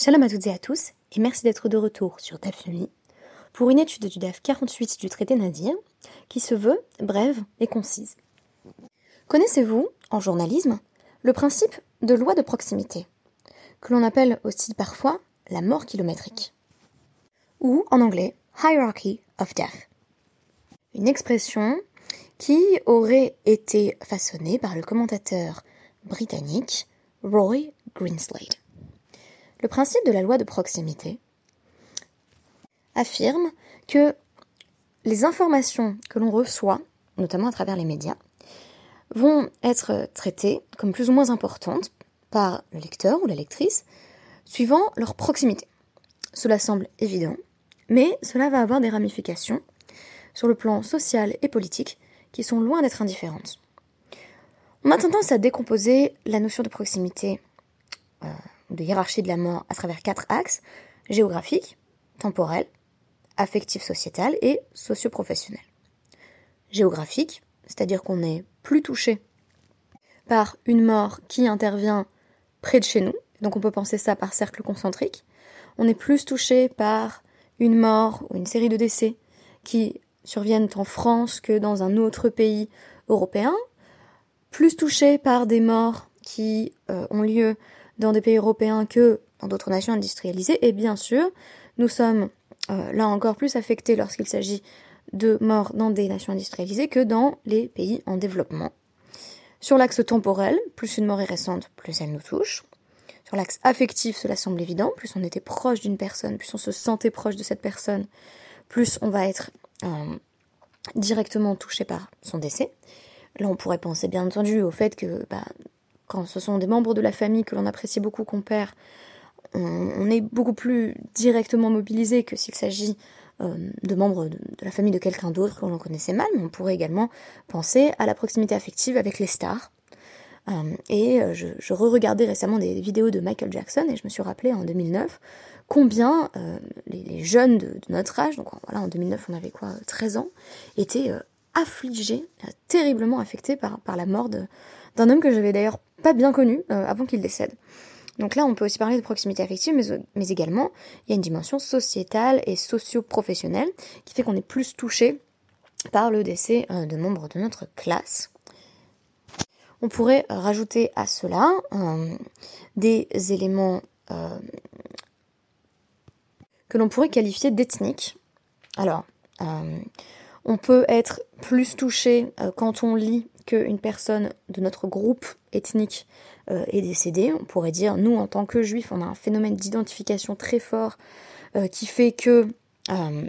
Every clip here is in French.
Shalom à toutes et à tous, et merci d'être de retour sur DAF pour une étude du DAF 48 du traité Nadir, qui se veut brève et concise. Connaissez-vous, en journalisme, le principe de loi de proximité, que l'on appelle aussi parfois la mort kilométrique, ou en anglais Hierarchy of Death, une expression qui aurait été façonnée par le commentateur britannique Roy Greenslade. Le principe de la loi de proximité affirme que les informations que l'on reçoit, notamment à travers les médias, vont être traitées comme plus ou moins importantes par le lecteur ou la lectrice, suivant leur proximité. Cela semble évident, mais cela va avoir des ramifications sur le plan social et politique qui sont loin d'être indifférentes. On a tendance à décomposer la notion de proximité euh, de hiérarchie de la mort à travers quatre axes géographique, temporel, affectif sociétal et socio-professionnel. Géographique, c'est-à-dire qu'on est plus touché par une mort qui intervient près de chez nous, donc on peut penser ça par cercle concentrique. On est plus touché par une mort ou une série de décès qui surviennent en France que dans un autre pays européen, plus touché par des morts qui euh, ont lieu dans des pays européens que dans d'autres nations industrialisées. Et bien sûr, nous sommes euh, là encore plus affectés lorsqu'il s'agit de morts dans des nations industrialisées que dans les pays en développement. Sur l'axe temporel, plus une mort est récente, plus elle nous touche. Sur l'axe affectif, cela semble évident, plus on était proche d'une personne, plus on se sentait proche de cette personne, plus on va être euh, directement touché par son décès. Là, on pourrait penser bien entendu au fait que bah, quand ce sont des membres de la famille que l'on apprécie beaucoup qu'on perd, on, est beaucoup plus directement mobilisé que s'il s'agit euh, de membres de, la famille de quelqu'un d'autre que l'on connaissait mal, mais on pourrait également penser à la proximité affective avec les stars. Euh, et euh, je, je re-regardais récemment des vidéos de Michael Jackson et je me suis rappelé en 2009 combien les, jeunes de, notre âge, donc voilà en 2009 on avait quoi 13 ans, étaient affligés, terriblement affectés par, la mort d'un homme que j'avais d'ailleurs pas bien connu euh, avant qu'il décède. Donc là, on peut aussi parler de proximité affective, mais, également, il y a une dimension sociétale et socio-professionnelle qui fait qu'on est plus touché par le décès euh, de membres de notre classe. On pourrait rajouter à cela euh, des éléments que l'on pourrait qualifier d'ethniques. Alors, on peut être plus touché quand on lit qu'une personne de notre groupe ethnique euh, est décédée. On pourrait dire, nous, en tant que juifs, on a un phénomène d'identification très fort euh, qui fait que, euh,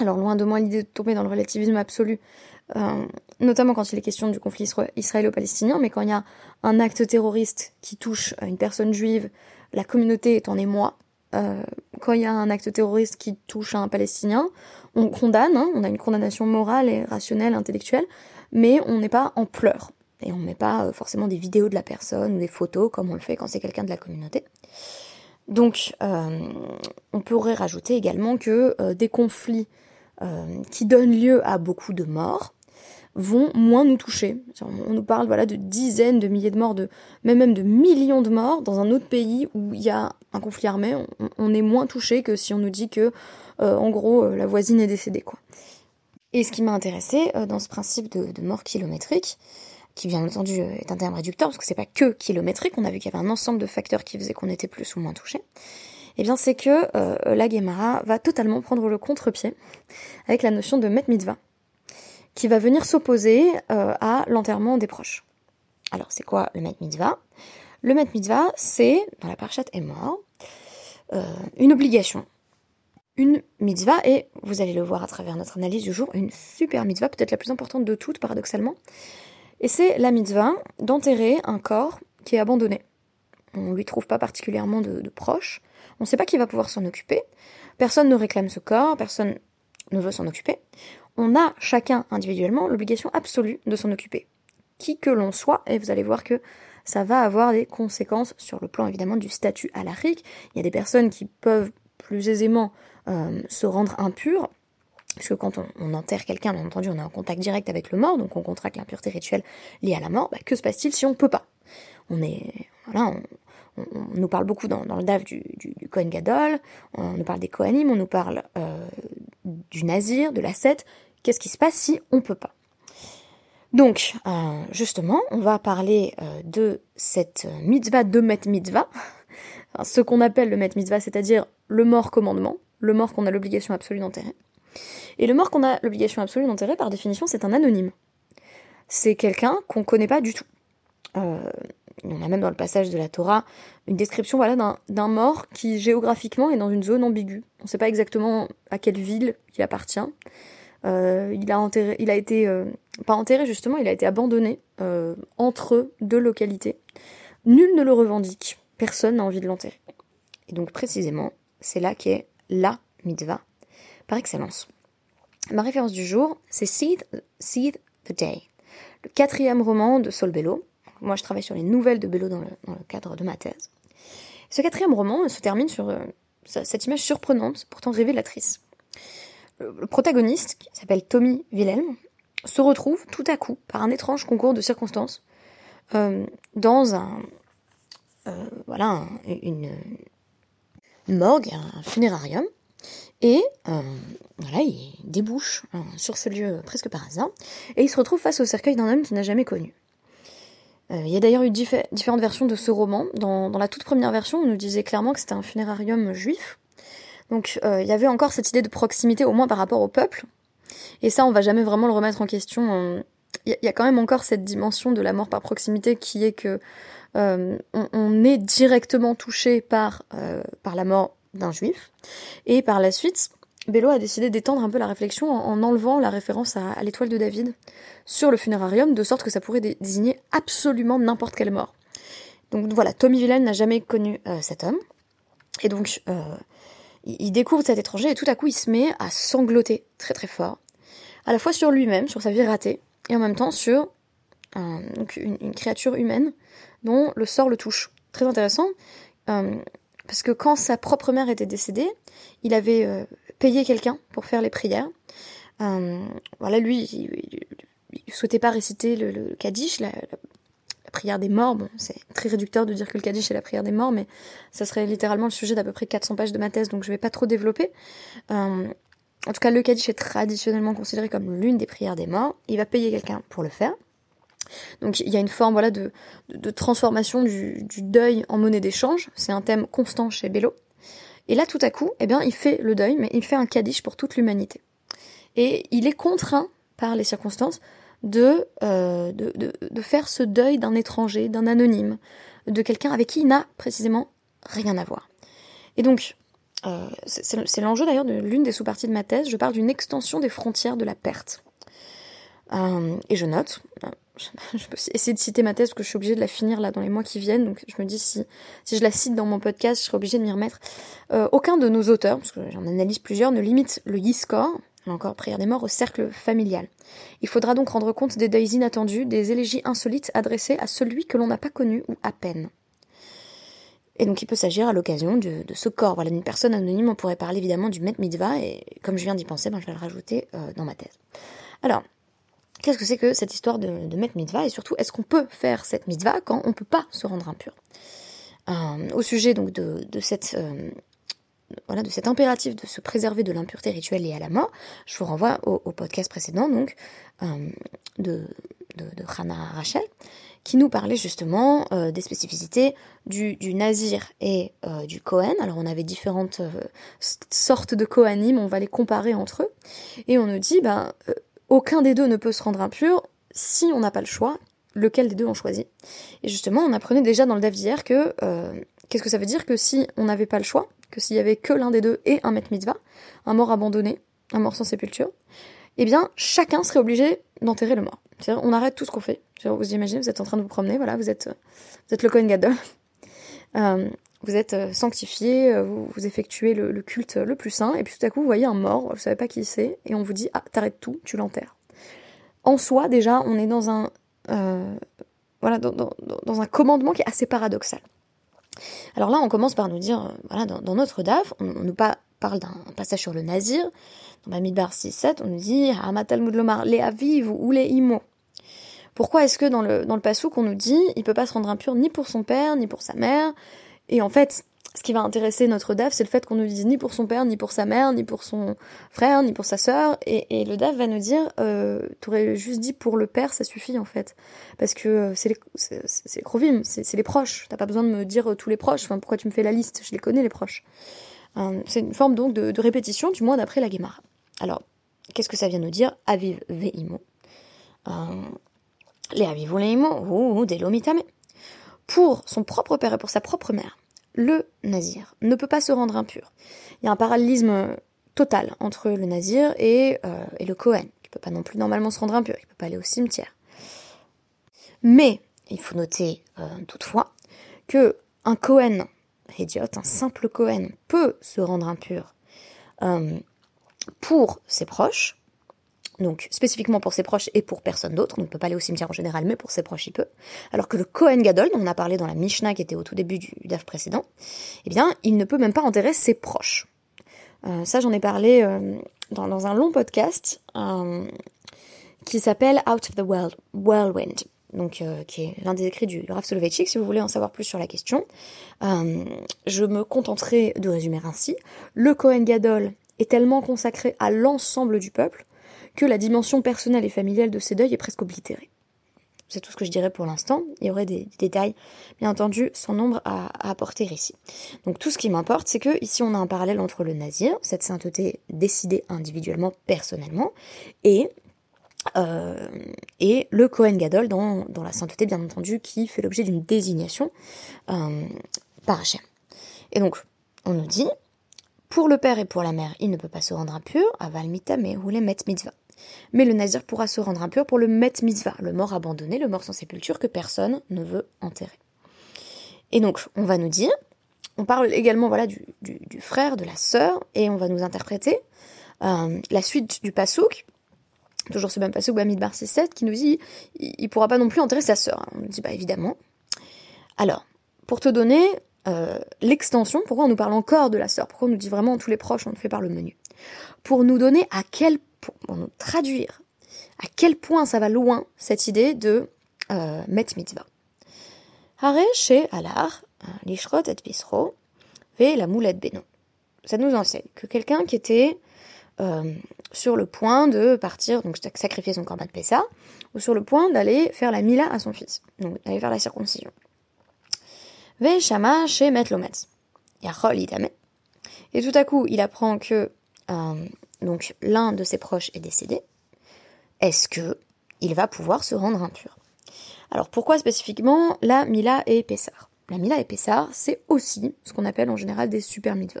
alors loin de moi l'idée de tomber dans le relativisme absolu, notamment quand il est question du conflit israélo-palestinien, mais quand il y a un acte terroriste qui touche une personne juive, la communauté est en émoi. quand il y a un acte terroriste qui touche un Palestinien, on condamne, hein, on a une condamnation morale et rationnelle, intellectuelle, mais on n'est pas en pleurs. Et on ne met pas euh, forcément des vidéos de la personne ou des photos comme on le fait quand c'est quelqu'un de la communauté. Donc, euh, on pourrait rajouter également que euh, des conflits qui donnent lieu à beaucoup de morts vont moins nous toucher. On nous parle voilà de dizaines de milliers de morts, de même même de millions de morts dans un autre pays où il y a un conflit armé. On, est moins touché que si on nous dit que, en gros, la voisine est décédée quoi. Et ce qui m'a intéressé euh, dans ce principe de, mort kilométrique, qui bien entendu euh, est un terme réducteur, parce que c'est pas que kilométrique, on a vu qu'il y avait un ensemble de facteurs qui faisaient qu'on était plus ou moins touché, eh c'est que euh, la Guémara va totalement prendre le contre-pied avec la notion de Met Mitzvah, qui va venir s'opposer à l'enterrement des proches. Alors c'est quoi le Met Mitzvah? Le Met Mitzvah, c'est, dans la parchat est mort, une obligation une mitzvah, et vous allez le voir à travers notre analyse du jour, une super mitzvah, peut-être la plus importante de toutes, paradoxalement. Et c'est la mitzvah d'enterrer un corps qui est abandonné. On ne lui trouve pas particulièrement de, proches, on ne sait pas qui va pouvoir s'en occuper, personne ne réclame ce corps, personne ne veut s'en occuper. On a chacun individuellement l'obligation absolue de s'en occuper. Qui que l'on soit, et vous allez voir que ça va avoir des conséquences sur le plan évidemment du statut à Il y a des personnes qui peuvent plus aisément euh, se rendre impur. Parce que quand on, enterre quelqu'un, bien entendu, on est en contact direct avec le mort, donc on contracte l'impureté rituelle liée à la mort. Bah, que se passe-t-il si on peut pas? On est, voilà, on, nous parle beaucoup dans, le DAF du, du, Kohen Gadol, on nous parle des Kohanim, on nous parle euh, du Nazir, de la l'ascète. Qu'est-ce qui se passe si on peut pas? Donc, euh, justement, on va parler euh, de cette mitzvah de Met Mitzvah, ce qu'on appelle le Met Mitzvah, c'est-à-dire le mort commandement, le mort qu'on a l'obligation absolue d'enterrer. Et le mort qu'on a l'obligation absolue d'enterrer, par définition, c'est un anonyme. C'est quelqu'un qu'on ne connaît pas du tout. Euh, on a même dans le passage de la Torah une description voilà, d'un mort qui géographiquement est dans une zone ambiguë. On ne sait pas exactement à quelle ville il appartient. Euh, il, a enterré, il a été, euh, pas enterré justement, il a été abandonné entre deux localités. Nul ne le revendique, personne n'a envie de l'enterrer. Et donc précisément, c'est là qu'est la mitzvah par excellence. Ma référence du jour, c'est Seed, Seed the Day, le quatrième roman de Saul Bellow. Moi, je travaille sur les nouvelles de Bellow dans le, cadre de ma thèse. Ce quatrième roman se termine sur euh, cette image surprenante, pourtant révélatrice. Le, protagoniste, qui s'appelle Tommy Wilhelm, se retrouve tout à coup, par un étrange concours de circonstances, euh, dans un, euh, voilà, une, morgue, un funérarium, et voilà, il débouche euh, sur ce lieu presque par hasard, et il se retrouve face au cercueil d'un homme qu'il n'a jamais connu. Euh, il y a d'ailleurs eu différentes versions de ce roman. Dans, la toute première version, on nous disait clairement que c'était un funérarium juif. Donc il y avait encore cette idée de proximité, au moins par rapport au peuple. Et ça, on va jamais vraiment le remettre en question. Il y, a quand même encore cette dimension de la mort par proximité qui est que on, est directement touché par, par la mort d'un juif. Et par la suite, Bello a décidé d'étendre un peu la réflexion en, enlevant la référence à, l'étoile de David sur le funérarium, de sorte que ça pourrait désigner absolument n'importe quelle mort. Donc voilà, Tommy Villain n'a jamais connu euh, cet homme. Et donc, euh, il découvre cet étranger et tout à coup, il se met à sangloter très très fort, à la fois sur lui-même, sur sa vie ratée, et en même temps sur une, créature humaine dont le sort le touche. Très intéressant. Euh, parce que quand sa propre mère était décédée, il avait payé quelqu'un pour faire les prières. Euh, voilà, lui, il, ne souhaitait pas réciter le, Kaddish, la, prière des morts. C'est très réducteur de dire que le Kaddish est la prière des morts, mais ça serait littéralement le sujet d'à peu près 400 pages de ma thèse, donc je vais pas trop développer. Euh, en tout cas, le Kaddish est traditionnellement considéré comme l'une des prières des morts. Il va payer quelqu'un pour le faire. Donc il y a une forme voilà de, transformation du, deuil en monnaie d'échange. C'est un thème constant chez Bello. Et là, tout à coup, eh bien, il fait le deuil, mais il fait un kaddish pour toute l'humanité. Et il est contraint par les circonstances de, euh, de, faire ce deuil d'un étranger, d'un anonyme, de quelqu'un avec qui il n'a précisément rien à voir. Et donc, euh, c'est l'enjeu d'ailleurs de l'une des sous-parties de ma thèse, je parle d'une extension des frontières de la perte. Euh, et je note, je peux essayer de citer ma thèse parce que je suis obligée de la finir là dans les mois qui viennent. Donc je me dis si, si je la cite dans mon podcast, je serai obligée de m'y remettre. Euh, aucun de nos auteurs, parce que j'en analyse plusieurs, ne limite le y-score, encore prière des morts, au cercle familial. Il faudra donc rendre compte des deuils inattendus, des élégies insolites adressées à celui que l'on n'a pas connu ou à peine. Et donc il peut s'agir à l'occasion de, ce corps. Voilà, d'une personne anonyme, on pourrait parler évidemment du Met Mitzvah, et comme je viens d'y penser, ben, je vais le rajouter euh, dans ma thèse. Alors, Qu'est-ce que c'est que cette histoire de, mettre mitzvah et surtout est-ce qu'on peut faire cette mitzvah quand on ne peut pas se rendre impur? Euh, Au sujet donc de, cette euh, voilà de cet impératif de se préserver de l'impureté rituelle liée à la mort, je vous renvoie au, podcast précédent donc euh, de, de, Rachel qui nous parlait justement des spécificités du, nazir et du Kohen. Alors on avait différentes sortes de Kohanim, on va les comparer entre eux, et on nous dit, ben, aucun des deux ne peut se rendre impur si on n'a pas le choix, lequel des deux on choisit. Et justement, on apprenait déjà dans le DAF d'hier que euh, qu'est-ce que ça veut dire que si on n'avait pas le choix, que s'il y avait que l'un des deux et un met mitzvah, un mort abandonné, un mort sans sépulture, eh bien chacun serait obligé d'enterrer le mort. On arrête tout ce qu'on fait. Vous imaginez, vous êtes en train de vous promener, voilà, vous êtes, vous êtes le Kohen Gadol. Euh, vous êtes euh, sanctifié, vous, vous effectuez le, culte le plus saint, et puis tout à coup vous voyez un mort, vous savez pas qui c'est, et on vous dit ah t'arrêtes tout, tu l'enterres. En soi déjà on est dans un euh, voilà dans, un commandement qui est assez paradoxal. Alors là on commence par nous dire euh, voilà dans, notre DAF on, nous parle d'un passage sur le Nazir dans Bamidbar 6-7 on nous dit Hamatal Lomar les aviv ou les imo Pourquoi est-ce que dans le, dans le pasouk, on nous dit il peut pas se rendre impur ni pour son père, ni pour sa mère? Et en fait, ce qui va intéresser notre DAF, c'est le fait qu'on nous dise ni pour son père, ni pour sa mère, ni pour son frère, ni pour sa sœur. Et, le DAF va nous dire, euh, t'aurais juste dit pour le père, ça suffit en fait. Parce que euh, c'est les, c'est, c'est, les proches. T'as pas besoin de me dire euh, tous les proches. Enfin, pourquoi tu me fais la liste? Je les connais les proches. C'est une forme donc de, répétition, du moins d'après la Guémara. Alors, qu'est-ce que ça vient nous dire? Aviv veimo. les aviv ou delomitame. Pour son propre père et pour sa propre mère le nazir ne peut pas se rendre impur. Il y a un parallélisme total entre le nazir et, euh, le Cohen, qui peut pas non plus normalement se rendre impur, il peut pas aller au cimetière. Mais il faut noter euh, toutefois que un Cohen, idiote, un simple Cohen, peut se rendre impur euh, pour ses proches, donc spécifiquement pour ses proches et pour personne d'autre, on ne peut pas aller au cimetière en général, mais pour ses proches il peut. Alors que le Kohen Gadol, dont on a parlé dans la Mishnah qui était au tout début du DAF précédent, eh bien il ne peut même pas enterrer ses proches. Euh, ça j'en ai parlé euh, dans, un long podcast euh, qui s'appelle Out of the World, Whirlwind, donc qui est l'un des écrits du, Rav Soloveitchik, si vous voulez en savoir plus sur la question. je me contenterai de résumer ainsi. Le Kohen Gadol est tellement consacré à l'ensemble du peuple que la dimension personnelle et familiale de ces deuils est presque oblitérée. C'est tout ce que je dirais pour l'instant. Il y aurait des, détails, bien entendu, sans nombre à, apporter ici. Donc tout ce qui m'importe, c'est que ici on a un parallèle entre le nazir, cette sainteté décidée individuellement, personnellement, et euh, le Kohen Gadol dans, la sainteté, bien entendu, qui fait l'objet d'une désignation euh, par Hachem. Et donc, on nous dit, pour le père et pour la mère, il ne peut pas se rendre impur, aval mais ou les met mitzvah. Mais le nazir pourra se rendre impur pour le met mitzvah, le mort abandonné, le mort sans sépulture que personne ne veut enterrer. Et donc, on va nous dire, on parle également voilà du, frère, de la sœur, et on va nous interpréter euh, la suite du pasouk, toujours ce même pasouk Bamidbar 7 qui nous dit il, ne pourra pas non plus enterrer sa sœur. On nous dit bah évidemment. Alors, pour te donner euh, l'extension, pourquoi on nous parle encore de la sœur, pourquoi on nous dit vraiment tous les proches, on le fait par le menu, pour nous donner à quel pour nous traduire à quel point ça va loin cette idée de euh, met mitzvah. Hare chez Alar, l'ishrot et bisro, ve la moulette. Ça nous enseigne que quelqu'un qui était euh, sur le point de partir, donc sacrifier son corban de Pessa, ou sur le point d'aller faire la mila à son fils, donc d'aller faire la circoncision. Ve chez itame. Et tout à coup, il apprend que euh, donc l'un de ses proches est décédé, est-ce que il va pouvoir se rendre impur? Alors pourquoi spécifiquement la Mila et Pessar La Mila et Pessar, c'est aussi ce qu'on appelle en général des super mitzvot.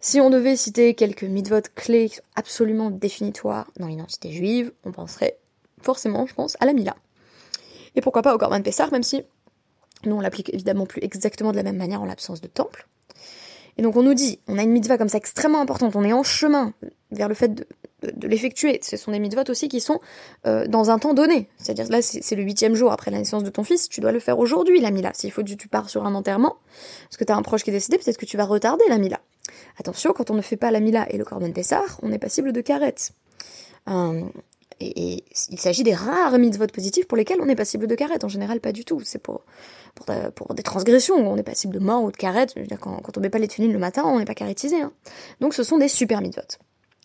Si on devait citer quelques mitzvot clés absolument définitoires dans l'identité juive, on penserait forcément, je pense, à la Mila. Et pourquoi pas au Corban Pessar, même si nous on l'applique évidemment plus exactement de la même manière en l'absence de temple. Et donc on nous dit, on a une mitzvah comme ça extrêmement importante, on est en chemin vers le fait de, l'effectuer. Ce sont des mitzvot aussi qui sont euh, dans un temps donné. C'est-à-dire là, c'est le huitième jour après la naissance de ton fils, tu dois le faire aujourd'hui, la mila. S'il faut que tu pars sur un enterrement, parce que tu as un proche qui est décédé, peut-être que tu vas retarder la mila. Attention, quand on ne fait pas la mila et le korban Pessar, on est passible de karet. Euh, et, il s'agit des rares mitzvot positifs pour lesquels on est passible de karet. En général, pas du tout. C'est pour, pour, des transgressions où on est passible de mort ou de karet. quand, quand on met pas les tunines le matin, on n'est pas karetisé. Hein. Donc ce sont des super mitzvot.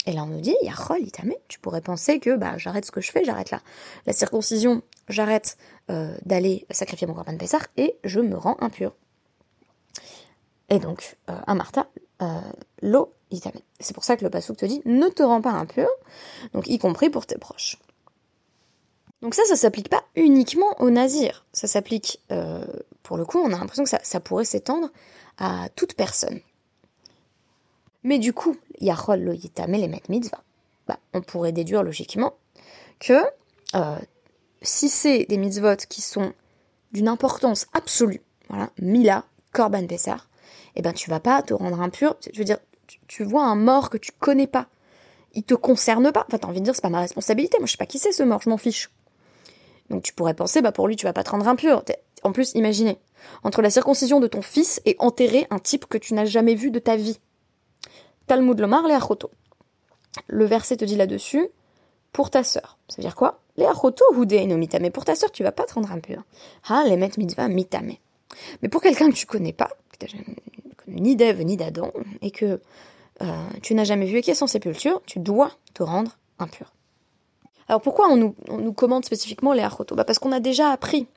Et là, on nous dit, Yachol, itame, tu pourrais penser que bah, j'arrête ce que je fais, j'arrête la, la circoncision, j'arrête euh, d'aller sacrifier mon corban de Pessah et je me rends impur. Et donc, euh, un Martha, euh, l'eau, itame. C'est pour ça que le Passouk te dit, ne te rends pas impur, donc y compris pour tes proches. Donc ça, ça s'applique pas uniquement aux nazirs. Ça s'applique, euh, pour le coup, on a l'impression que ça, pourrait s'étendre à toute personne. Mais du coup, Yachol lo les met mitzvah. Bah, on pourrait déduire logiquement que euh, si c'est des mitzvot qui sont d'une importance absolue, voilà, Mila, Korban Pessar, eh ben tu vas pas te rendre impur. Je veux dire, tu, vois un mort que tu connais pas, il te concerne pas. Enfin, t'as envie de dire, c'est pas ma responsabilité. Moi, je sais pas qui c'est ce mort, je m'en fiche. Donc tu pourrais penser, bah pour lui, tu vas pas te rendre impur. En plus, imaginez, entre la circoncision de ton fils et enterrer un type que tu n'as jamais vu de ta vie. Talmud Lomar le Le verset te dit là-dessus, pour ta sœur. Ça veut dire quoi? Les achoto no mitame. Pour ta sœur, tu vas pas te rendre impur. Ha, les met mitzvah mitame. Mais pour quelqu'un que tu connais pas, ni d'Ève ni d'Adam, et que euh, tu n'as jamais vu et sans sépulture, tu dois te rendre impur. Alors pourquoi on nous, on nous commande spécifiquement les achoto bah Parce qu'on a déjà appris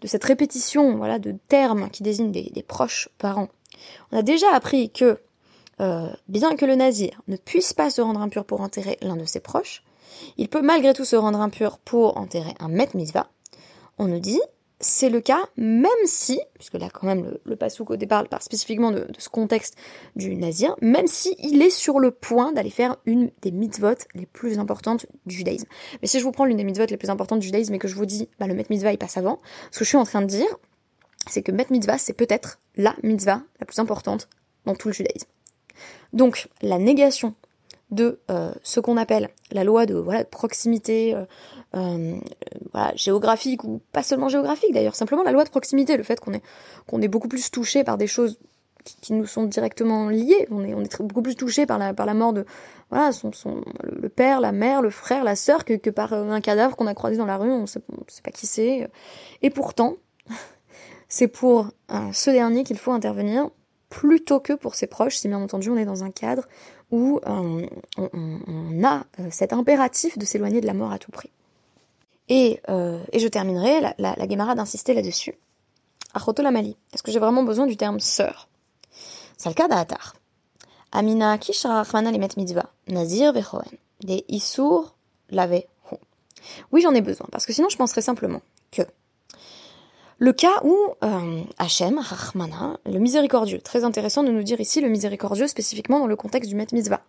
de cette répétition voilà, de termes qui désignent des, des proches parents. On a déjà appris que euh, bien que le nazir ne puisse pas se rendre impur pour enterrer l'un de ses proches, il peut malgré tout se rendre impur pour enterrer un met mitzvah. On nous dit, c'est le cas même si, puisque là quand même le, le pasouk au départ parle spécifiquement de, ce contexte du nazir, même si il est sur le point d'aller faire une des mitzvot les plus importantes du judaïsme. Mais si je vous prends l'une des mitzvot les plus importantes du judaïsme et que je vous dis, bah, le met mitzvah il passe avant, ce que je suis en train de dire, c'est que met mitzvah c'est peut-être la mitzvah la plus importante dans tout le judaïsme. Donc la négation de euh, ce qu'on appelle la loi de proximité euh, euh, voilà, géographique ou pas seulement géographique d'ailleurs, simplement la loi de proximité, le fait qu'on est, qu'on est beaucoup plus touché par des choses qui, nous sont directement liées, on est, on est beaucoup plus touché par la, par la mort de voilà, son, son, le, père, la mère, le frère, la sœur que, que par un cadavre qu'on a croisé dans la rue, on sait, sait pas qui c'est. Et pourtant, c'est pour ce dernier qu'il faut intervenir plutôt que pour ses proches, si bien entendu on est dans un cadre où euh, on, a euh, cet impératif de s'éloigner de la mort à tout prix. Et, euh, et je terminerai, la, la, d'insister là-dessus. Mali. est-ce que j'ai vraiment besoin du terme sœur? C'est le cas d'Atar. Amina kishra les met mitzvah, nazir vechoen, des Oui, j'en ai besoin, parce que sinon je penserais simplement que le cas où euh, Hachem, le miséricordieux, très intéressant de nous dire ici le miséricordieux spécifiquement dans le contexte du Met Mitzvah.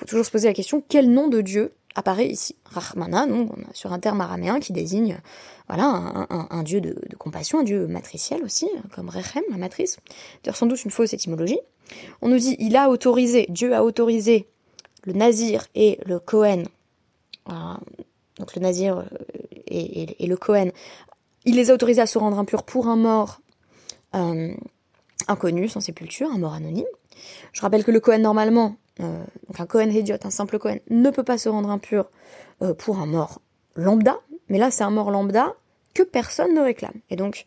Faut toujours se poser la question, quel nom de Dieu apparaît ici? Rahmana, sur un terme araméen qui désigne voilà, un, dieu de, compassion, un dieu matriciel aussi, comme Rechem, la matrice. D'ailleurs, sans doute une fausse étymologie. On nous dit, il a autorisé, Dieu a autorisé le Nazir et le Cohen, euh, donc le Nazir euh, et, et, le Cohen il les a autorisés à se rendre impurs pour un mort euh, inconnu, sans sépulture, un mort anonyme. Je rappelle que le Cohen, normalement, euh, donc un Cohen idiot, un simple Cohen, ne peut pas se rendre impur euh, pour un mort lambda, mais là c'est un mort lambda que personne ne réclame. Et donc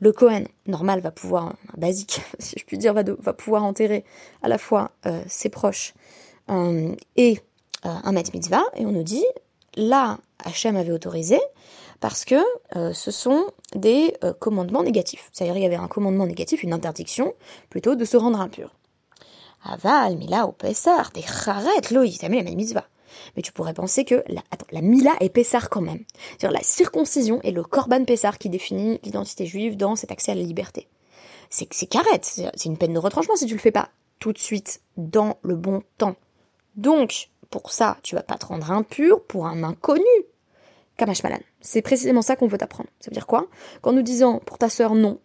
le Cohen normal va pouvoir, un basique si je puis dire, va, va pouvoir enterrer à la fois ses proches et un Met Mitzvah, et on nous dit, là Hachem avait autorisé, parce que euh, ce sont des euh, commandements négatifs. C'est-à-dire il y avait un commandement négatif, une interdiction, plutôt de se rendre impur. Aval, mila ou pesar, des charet, loïs, la mitzvah. Mais tu pourrais penser que la, mila est pessar quand même. C'est-à-dire la circoncision est le korban pessar qui définit l'identité juive dans cet accès à la liberté. C'est c'est carrette, c'est une peine de retranchement si tu le fais pas tout de suite dans le bon temps. Donc, pour ça, tu vas pas te rendre impur pour un inconnu. Kamash Malan. C'est précisément ça qu'on veut t'apprendre. Ça veut dire quoi? Qu'en nous disant pour ta sœur non,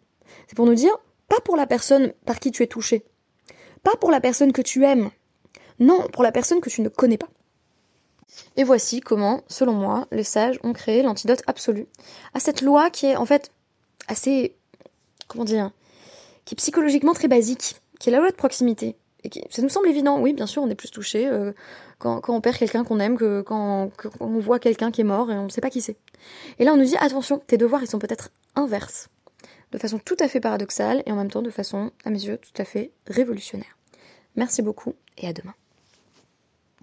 c'est pour nous dire pas pour la personne par qui tu es touché, pas pour la personne que tu aimes, non, pour la personne que tu ne connais pas. Et voici comment, selon moi, les sages ont créé l'antidote absolu à cette loi qui est en fait assez, comment dire, qui est psychologiquement très basique, qui est la loi de proximité. Et qui, ça nous semble évident, oui, bien sûr, on est plus touché euh, quand, on perd quelqu'un qu'on aime que quand, on voit quelqu'un qui est mort et on ne sait pas qui c'est. Et là, on nous dit attention, tes devoirs, ils sont peut-être inverses, de façon tout à fait paradoxale et en même temps de façon, à mes yeux, tout à fait révolutionnaire. Merci beaucoup et à demain.